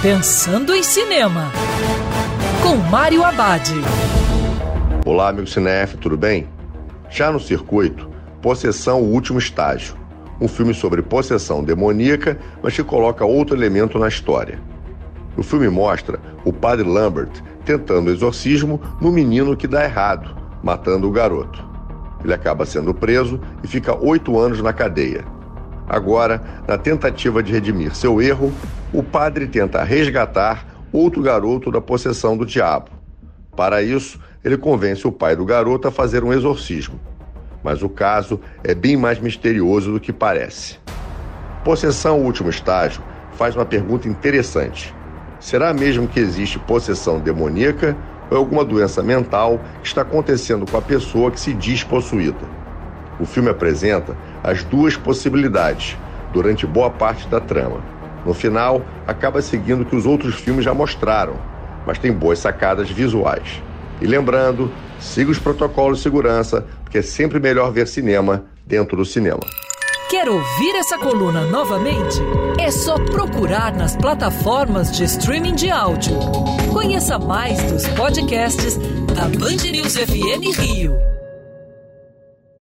Pensando em Cinema, com Mário Abad. Olá, amigo cinef, tudo bem? Já no circuito, Possessão, o último estágio. Um filme sobre possessão demoníaca, mas que coloca outro elemento na história. O filme mostra o padre Lambert tentando exorcismo no menino que dá errado, matando o garoto. Ele acaba sendo preso e fica oito anos na cadeia. Agora, na tentativa de redimir seu erro, o padre tenta resgatar outro garoto da possessão do diabo. Para isso, ele convence o pai do garoto a fazer um exorcismo. Mas o caso é bem mais misterioso do que parece. Possessão Último Estágio faz uma pergunta interessante. Será mesmo que existe possessão demoníaca ou alguma doença mental que está acontecendo com a pessoa que se diz possuída? O filme apresenta as duas possibilidades durante boa parte da trama. No final, acaba seguindo o que os outros filmes já mostraram, mas tem boas sacadas visuais. E lembrando, siga os protocolos de segurança, porque é sempre melhor ver cinema dentro do cinema. Quer ouvir essa coluna novamente? É só procurar nas plataformas de streaming de áudio. Conheça mais dos podcasts da Band News FM Rio.